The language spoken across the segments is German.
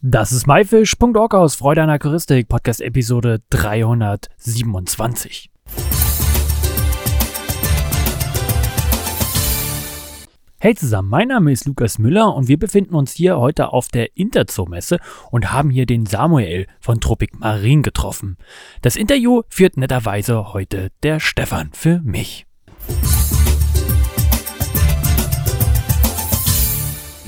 Das ist myfish.org aus Freude an Aquaristik, Podcast Episode 327. Hey zusammen, mein Name ist Lukas Müller und wir befinden uns hier heute auf der Interzoo-Messe und haben hier den Samuel von Tropic Marine getroffen. Das Interview führt netterweise heute der Stefan für mich.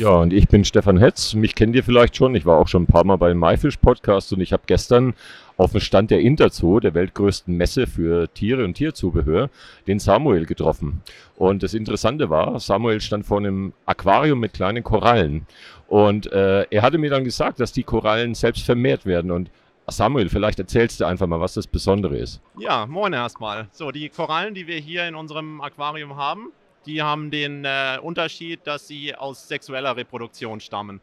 Ja, und ich bin Stefan Hetz. Mich kennt ihr vielleicht schon. Ich war auch schon ein paar Mal beim MyFish Podcast und ich habe gestern auf dem Stand der Interzoo, der weltgrößten Messe für Tiere und Tierzubehör, den Samuel getroffen. Und das Interessante war, Samuel stand vor einem Aquarium mit kleinen Korallen. Und äh, er hatte mir dann gesagt, dass die Korallen selbst vermehrt werden. Und Samuel, vielleicht erzählst du einfach mal, was das Besondere ist. Ja, moin erstmal. So, die Korallen, die wir hier in unserem Aquarium haben, die haben den äh, Unterschied, dass sie aus sexueller Reproduktion stammen.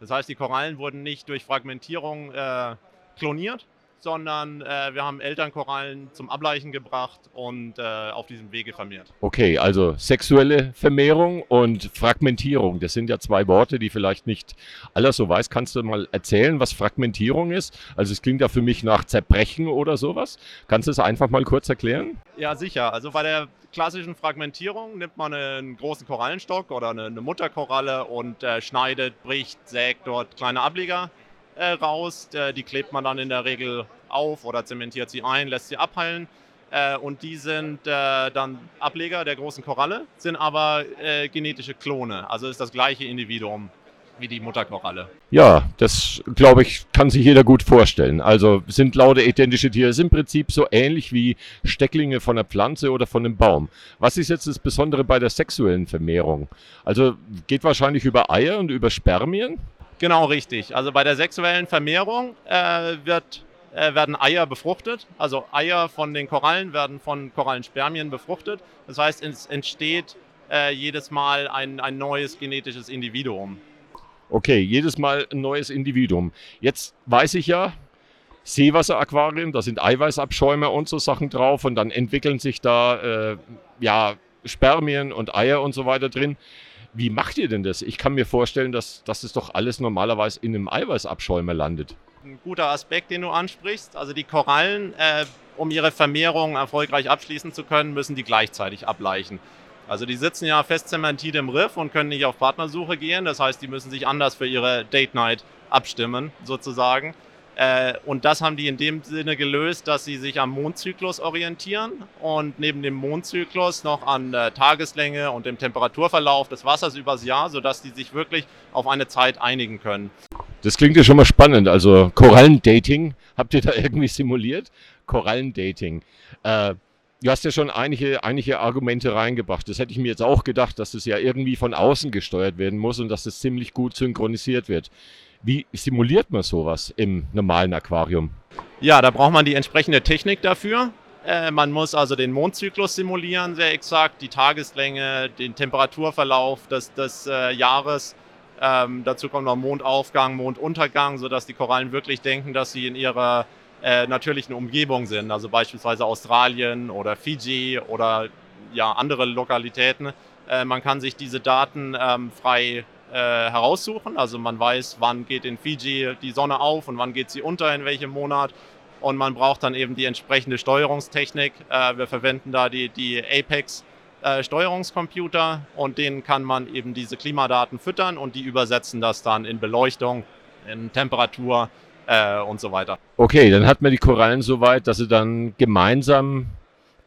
Das heißt, die Korallen wurden nicht durch Fragmentierung äh, kloniert, sondern äh, wir haben Elternkorallen zum Ableichen gebracht und äh, auf diesem Wege vermehrt. Okay, also sexuelle Vermehrung und Fragmentierung, das sind ja zwei Worte, die vielleicht nicht aller so weiß. Kannst du mal erzählen, was Fragmentierung ist? Also es klingt ja für mich nach Zerbrechen oder sowas. Kannst du es einfach mal kurz erklären? Ja, sicher. Also bei der klassischen Fragmentierung nimmt man einen großen Korallenstock oder eine, Mutterkoralle und äh, schneidet, bricht, sägt dort kleine Ableger äh, raus. Äh, die klebt man dann in der Regel auf oder zementiert sie ein, lässt sie abheilen. Äh, und die sind äh, dann Ableger der großen Koralle, sind aber äh, genetische Klone. Also ist das gleiche Individuum wie die Mutterkoralle. Ja, das glaube ich, kann sich jeder gut vorstellen. Also sind lauter identische Tiere, ist im Prinzip so ähnlich wie Stecklinge von einer Pflanze oder von einem Baum. Was ist jetzt das Besondere bei der sexuellen Vermehrung? Also geht wahrscheinlich über Eier und über Spermien? Genau richtig. Also bei der sexuellen Vermehrung äh, wird, äh, werden Eier befruchtet. Also Eier von den Korallen werden von Korallenspermien befruchtet. Das heißt, es entsteht äh, jedes Mal ein, ein neues genetisches Individuum. Okay, jedes Mal ein neues Individuum. Jetzt weiß ich ja, Seewasseraquarium, da sind Eiweißabschäume und so Sachen drauf und dann entwickeln sich da äh, ja, Spermien und Eier und so weiter drin. Wie macht ihr denn das? Ich kann mir vorstellen, dass, dass das doch alles normalerweise in einem Eiweißabschäumer landet. Ein guter Aspekt, den du ansprichst. Also die Korallen, äh, um ihre Vermehrung erfolgreich abschließen zu können, müssen die gleichzeitig ableichen. Also die sitzen ja fest zementiert im Riff und können nicht auf Partnersuche gehen. Das heißt, die müssen sich anders für ihre Date Night abstimmen, sozusagen. Äh, und das haben die in dem Sinne gelöst, dass sie sich am Mondzyklus orientieren und neben dem Mondzyklus noch an der Tageslänge und dem Temperaturverlauf des Wassers übers Jahr, sodass die sich wirklich auf eine Zeit einigen können. Das klingt ja schon mal spannend. Also Korallendating, habt ihr da irgendwie simuliert? Korallendating. Äh, du hast ja schon einige, einige Argumente reingebracht. Das hätte ich mir jetzt auch gedacht, dass das ja irgendwie von außen gesteuert werden muss und dass das ziemlich gut synchronisiert wird. Wie simuliert man sowas im normalen Aquarium? Ja, da braucht man die entsprechende Technik dafür. Äh, man muss also den Mondzyklus simulieren, sehr exakt, die Tageslänge, den Temperaturverlauf des, des äh, Jahres. Ähm, dazu kommt noch Mondaufgang, Monduntergang, sodass die Korallen wirklich denken, dass sie in ihrer äh, natürlichen Umgebung sind, also beispielsweise Australien oder Fiji oder ja, andere Lokalitäten. Äh, man kann sich diese Daten ähm, frei äh, heraussuchen. Also man weiß, wann geht in Fiji die Sonne auf und wann geht sie unter, in welchem Monat. Und man braucht dann eben die entsprechende Steuerungstechnik. Äh, wir verwenden da die, die Apex äh, Steuerungscomputer und denen kann man eben diese Klimadaten füttern und die übersetzen das dann in Beleuchtung, in Temperatur äh, und so weiter. Okay, dann hat man die Korallen so weit, dass sie dann gemeinsam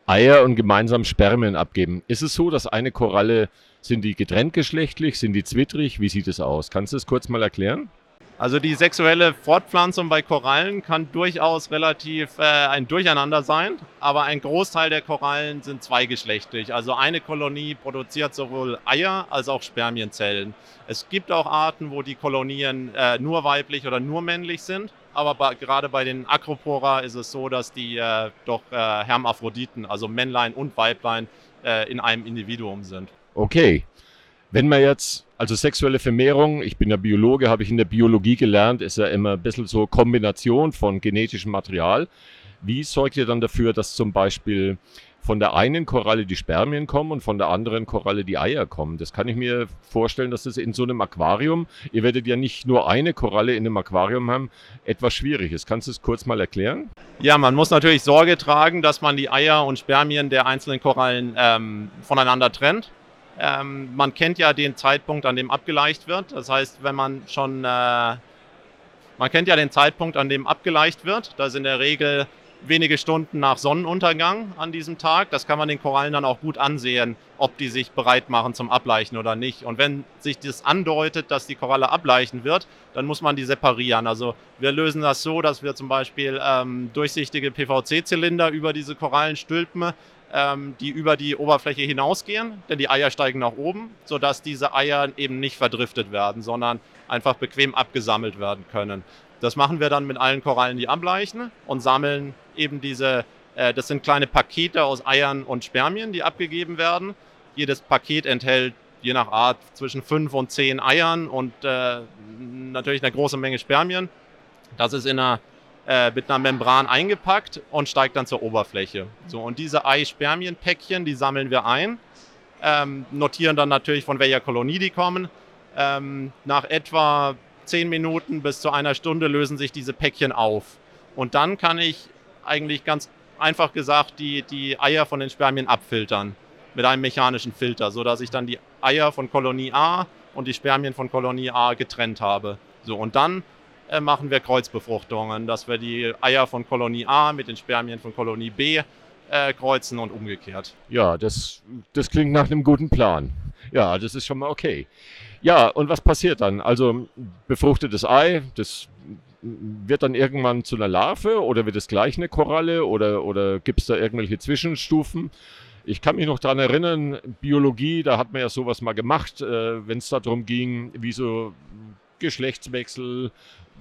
Eier und gemeinsam Spermien abgeben. Ist es so, dass eine Koralle sind die getrennt geschlechtlich? Sind die zwittrig? Wie sieht es aus? Kannst du es kurz mal erklären? Also die sexuelle Fortpflanzung bei Korallen kann durchaus relativ äh, ein Durcheinander sein, aber ein Großteil der Korallen sind zweigeschlechtlich. Also eine Kolonie produziert sowohl Eier als auch Spermienzellen. Es gibt auch Arten, wo die Kolonien äh, nur weiblich oder nur männlich sind, aber bei, gerade bei den Acropora ist es so, dass die äh, doch äh, Hermaphroditen, also Männlein und Weiblein, äh, in einem Individuum sind. Okay, wenn man jetzt, also sexuelle Vermehrung, ich bin ja Biologe, habe ich in der Biologie gelernt, ist ja immer ein bisschen so Kombination von genetischem Material. Wie sorgt ihr dann dafür, dass zum Beispiel von der einen Koralle die Spermien kommen und von der anderen Koralle die Eier kommen. Das kann ich mir vorstellen, dass das in so einem Aquarium, ihr werdet ja nicht nur eine Koralle in einem Aquarium haben, etwas schwierig ist. Kannst du es kurz mal erklären? Ja, man muss natürlich Sorge tragen, dass man die Eier und Spermien der einzelnen Korallen ähm, voneinander trennt. Ähm, man kennt ja den Zeitpunkt, an dem abgeleicht wird. Das heißt, wenn man schon, äh, man kennt ja den Zeitpunkt, an dem abgeleicht wird. Das ist in der Regel wenige Stunden nach Sonnenuntergang an diesem Tag. Das kann man den Korallen dann auch gut ansehen, ob die sich bereit machen zum Ableichen oder nicht. Und wenn sich das andeutet, dass die Koralle ableichen wird, dann muss man die separieren. Also wir lösen das so, dass wir zum Beispiel ähm, durchsichtige PVC-Zylinder über diese Korallen stülpen, ähm, die über die Oberfläche hinausgehen, denn die Eier steigen nach oben, sodass diese Eier eben nicht verdriftet werden, sondern einfach bequem abgesammelt werden können. Das machen wir dann mit allen Korallen, die ableichen und sammeln eben diese, äh, das sind kleine Pakete aus Eiern und Spermien, die abgegeben werden. Jedes Paket enthält je nach Art zwischen fünf und zehn Eiern und äh, natürlich eine große Menge Spermien. Das ist in einer, äh, mit einer Membran eingepackt und steigt dann zur Oberfläche. So, und diese Ei-Spermien-Päckchen, die sammeln wir ein, ähm, notieren dann natürlich, von welcher Kolonie die kommen. Ähm, nach etwa zehn Minuten bis zu einer Stunde lösen sich diese Päckchen auf. Und dann kann ich eigentlich ganz einfach gesagt die, die Eier von den Spermien abfiltern mit einem mechanischen Filter, sodass ich dann die Eier von Kolonie A und die Spermien von Kolonie A getrennt habe. So, und dann äh, machen wir Kreuzbefruchtungen, dass wir die Eier von Kolonie A mit den Spermien von Kolonie B äh, kreuzen und umgekehrt. Ja, das, das klingt nach einem guten Plan. Ja, das ist schon mal okay. Ja, und was passiert dann? Also befruchtetes Ei, das wird dann irgendwann zu einer Larve oder wird es gleich eine Koralle oder, oder gibt es da irgendwelche Zwischenstufen? Ich kann mich noch daran erinnern, Biologie, da hat man ja sowas mal gemacht, äh, wenn es darum ging, wie so Geschlechtswechsel,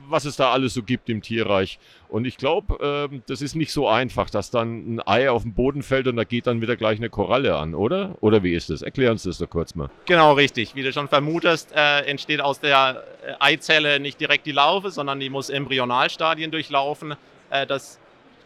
was es da alles so gibt im Tierreich. Und ich glaube, äh, das ist nicht so einfach, dass dann ein Ei auf den Boden fällt und da geht dann wieder gleich eine Koralle an, oder? Oder wie ist das? Erklär uns das doch kurz mal. Genau, richtig. Wie du schon vermutest, äh, entsteht aus der äh, Eizelle nicht direkt die Larve, sondern die muss Embryonalstadien durchlaufen. Äh, das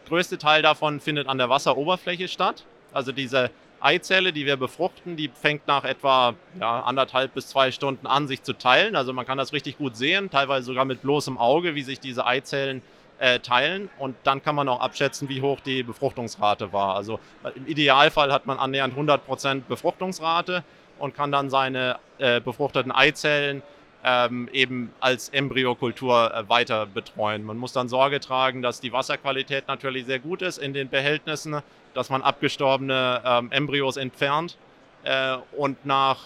größte Teil davon findet an der Wasseroberfläche statt. Also diese Eizelle, die wir befruchten, die fängt nach etwa ja, anderthalb bis zwei Stunden an, sich zu teilen. Also man kann das richtig gut sehen, teilweise sogar mit bloßem Auge, wie sich diese Eizellen äh, teilen. Und dann kann man auch abschätzen, wie hoch die Befruchtungsrate war. Also äh, im Idealfall hat man annähernd 100% Befruchtungsrate und kann dann seine äh, befruchteten Eizellen ähm, eben als Embryokultur äh, weiter betreuen. Man muss dann Sorge tragen, dass die Wasserqualität natürlich sehr gut ist in den Behältnissen, dass man abgestorbene ähm, Embryos entfernt äh, und nach,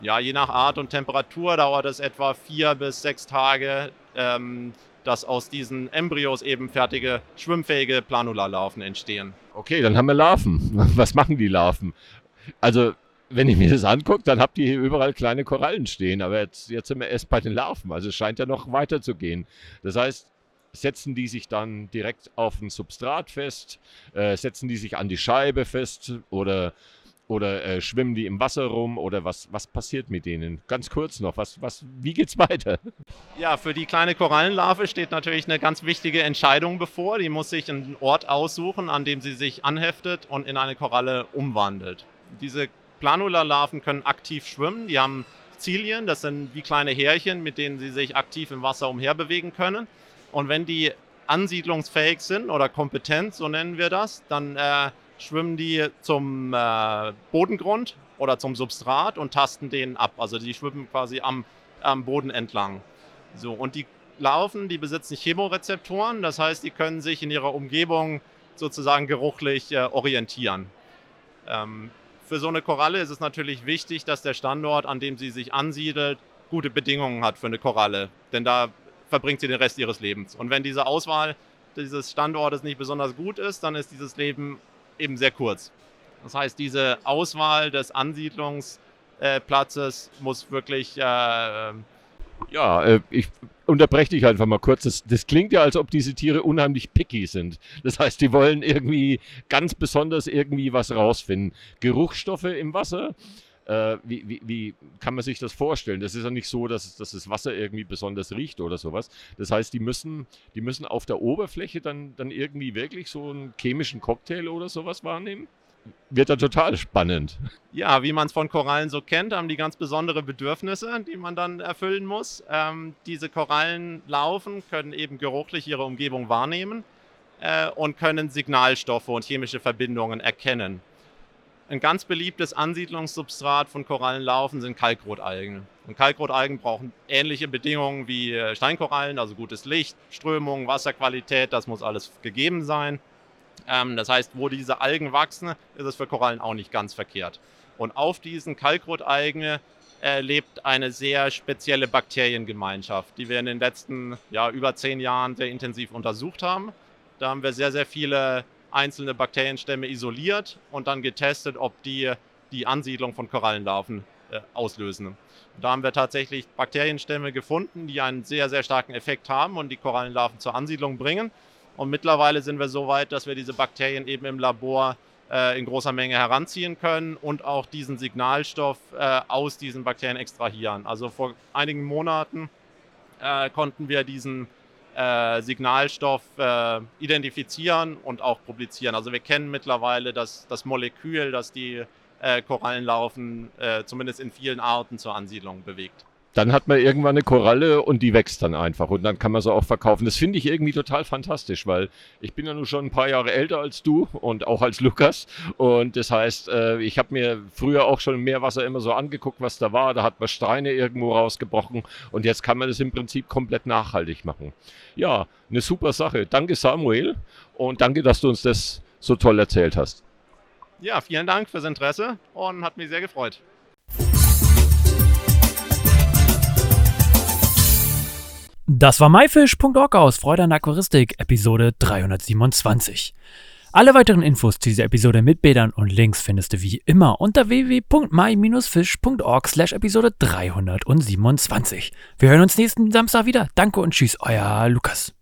ja, je nach Art und Temperatur dauert es etwa vier bis sechs Tage, ähm, dass aus diesen Embryos eben fertige schwimmfähige Planula-Larven entstehen. Okay, dann haben wir Larven. Was machen die Larven? Also wenn ich mir das angucke, dann habt ihr hier überall kleine Korallen stehen. Aber jetzt, jetzt sind wir erst bei den Larven. Also es scheint ja noch weiter zu gehen. Das heißt, setzen die sich dann direkt auf ein Substrat fest? Äh, setzen die sich an die Scheibe fest? Oder, oder äh, schwimmen die im Wasser rum? Oder was, was passiert mit denen? Ganz kurz noch, was, was, wie geht's weiter? Ja, für die kleine Korallenlarve steht natürlich eine ganz wichtige Entscheidung bevor. Die muss sich einen Ort aussuchen, an dem sie sich anheftet und in eine Koralle umwandelt. Diese Planula-Larven können aktiv schwimmen. Die haben Zilien, das sind wie kleine Härchen, mit denen sie sich aktiv im Wasser umherbewegen können. Und wenn die ansiedlungsfähig sind oder kompetent, so nennen wir das, dann äh, schwimmen die zum äh, Bodengrund oder zum Substrat und tasten den ab. Also die schwimmen quasi am, am Boden entlang. So, und die Larven, die besitzen Chemorezeptoren, das heißt, die können sich in ihrer Umgebung sozusagen geruchlich äh, orientieren. Ähm, für so eine Koralle ist es natürlich wichtig, dass der Standort, an dem sie sich ansiedelt, gute Bedingungen hat für eine Koralle. Denn da verbringt sie den Rest ihres Lebens. Und wenn diese Auswahl dieses Standortes nicht besonders gut ist, dann ist dieses Leben eben sehr kurz. Das heißt, diese Auswahl des Ansiedlungsplatzes muss wirklich äh, ja, äh, ich unterbreche dich einfach mal kurz. Das, das, klingt ja, als ob diese Tiere unheimlich picky sind. Das heißt, die wollen irgendwie ganz besonders irgendwie was rausfinden. Geruchsstoffe im Wasser. Äh, wie, wie, wie, kann man sich das vorstellen? Das ist ja nicht so, dass, dass das Wasser irgendwie besonders riecht oder sowas. Das heißt, die müssen, die müssen auf der Oberfläche dann, dann irgendwie wirklich so einen chemischen Cocktail oder sowas wahrnehmen? wird ja total spannend. Ja, wie man es von Korallen so kennt, haben die ganz besondere Bedürfnisse, die man dann erfüllen muss. Ähm, diese Korallen laufen, können eben geruchlich ihre Umgebung wahrnehmen äh, und können Signalstoffe und chemische Verbindungen erkennen. Ein ganz beliebtes Ansiedlungssubstrat von Korallenlaufen sind Kalkrotalgen. Und Kalkrotalgen brauchen ähnliche Bedingungen wie äh, Steinkorallen, also gutes Licht, Strömung, Wasserqualität, das muss alles gegeben sein. Ähm, das heißt, wo diese Algen wachsen, ist es für Korallen auch nicht ganz verkehrt. Und auf diesen Kalkrotalgen äh, lebt eine sehr spezielle Bakteriengemeinschaft, die wir in den letzten ja, über zehn Jahren sehr intensiv untersucht haben. Da haben wir sehr, sehr viele einzelne Bakterienstämme isoliert und dann getestet, ob die die Ansiedlung von Korallenlarven äh, auslösen. Da haben wir tatsächlich Bakterienstämme gefunden, die einen sehr, sehr starken Effekt haben und die Korallenlarven zur Ansiedlung bringen. Und mittlerweile sind wir so weit, dass wir diese Bakterien eben im Labor äh, in großer Menge heranziehen können und auch diesen Signalstoff äh, aus diesen Bakterien extrahieren. Also vor einigen Monaten äh, konnten wir diesen äh, Signalstoff äh, identifizieren und auch publizieren. Also wir kennen mittlerweile das, das Molekül, das die äh, Korallenlarven äh, zumindest in vielen Arten zur Ansiedlung bewegt. Dann hat man irgendwann eine Koralle und die wächst dann einfach und dann kann man sie auch verkaufen. Das finde ich irgendwie total fantastisch, weil ich bin ja nun schon ein paar Jahre älter als du und auch als Lukas und das heißt, äh, ich habe mir früher auch schon im Meerwasser immer so angeguckt, was da war. Da hat man Steine irgendwo rausgebrochen und jetzt kann man das im Prinzip komplett nachhaltig machen. Ja, eine super Sache. Danke Samuel und danke, dass du uns das so toll erzählt hast. Ja, vielen Dank fürs Interesse und hat mich sehr gefreut. Das war myfish.org aus Freude an Aquaristik, Episode 327. Alle weiteren Infos zu dieser Episode mit Bildern und Links findest du wie immer unter www.my-fish.org slash Episode 327. Wir hören uns nächsten Samstag wieder. Danke und tschüss, euer Lukas.